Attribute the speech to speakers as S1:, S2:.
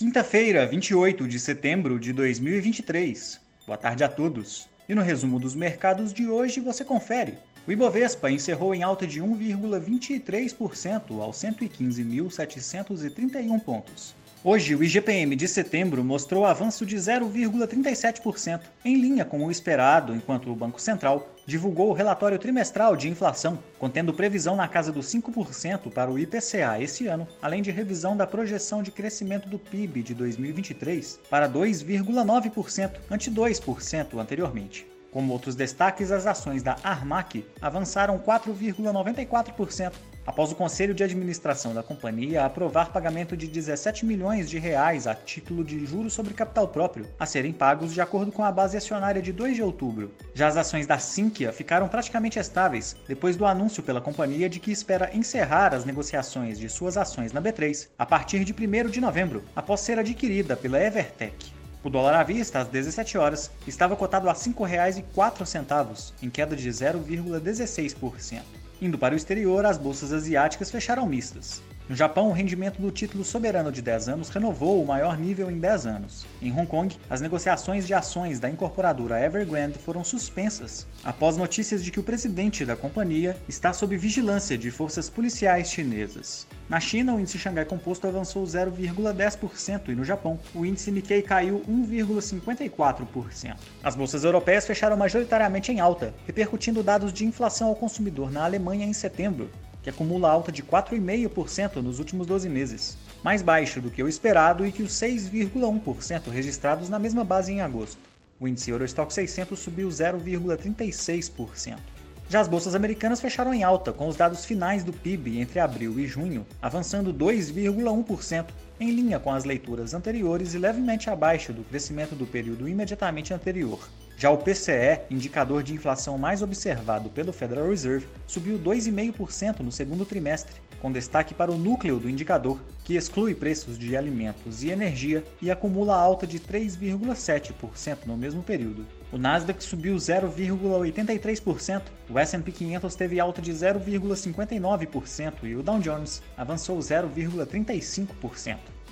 S1: Quinta-feira, 28 de setembro de 2023. Boa tarde a todos. E no resumo dos mercados de hoje você confere. O Ibovespa encerrou em alta de 1,23% aos 115.731 pontos. Hoje, o IGPM de setembro mostrou avanço de 0,37%, em linha com o esperado, enquanto o Banco Central divulgou o relatório trimestral de inflação, contendo previsão na casa dos 5% para o IPCA esse ano, além de revisão da projeção de crescimento do PIB de 2023 para 2,9%, ante 2% anteriormente. Como outros destaques, as ações da Armac avançaram 4,94% após o Conselho de Administração da companhia aprovar pagamento de 17 milhões de reais a título de juros sobre capital próprio, a serem pagos de acordo com a base acionária de 2 de outubro. Já as ações da Sinqia ficaram praticamente estáveis depois do anúncio pela companhia de que espera encerrar as negociações de suas ações na B3 a partir de 1 de novembro, após ser adquirida pela Evertec. O dólar à vista, às 17 horas, estava cotado a R$ 5,04, em queda de 0,16%. Indo para o exterior, as bolsas asiáticas fecharam mistas. No Japão, o rendimento do título soberano de 10 anos renovou o maior nível em 10 anos. Em Hong Kong, as negociações de ações da incorporadora Evergrande foram suspensas após notícias de que o presidente da companhia está sob vigilância de forças policiais chinesas. Na China, o índice Xangai Composto avançou 0,10% e no Japão, o índice Nikkei caiu 1,54%. As bolsas europeias fecharam majoritariamente em alta, repercutindo dados de inflação ao consumidor na Alemanha em setembro, que acumula alta de 4,5% nos últimos 12 meses, mais baixo do que o esperado e que os 6,1% registrados na mesma base em agosto. O índice Eurostock 600 subiu 0,36%. Já as bolsas americanas fecharam em alta, com os dados finais do PIB entre abril e junho avançando 2,1%, em linha com as leituras anteriores e levemente abaixo do crescimento do período imediatamente anterior. Já o PCE, indicador de inflação mais observado pelo Federal Reserve, subiu 2,5% no segundo trimestre, com destaque para o núcleo do indicador, que exclui preços de alimentos e energia e acumula alta de 3,7% no mesmo período. O Nasdaq subiu 0,83%, o S&P 500 teve alta de 0,59% e o Dow Jones avançou 0,35%.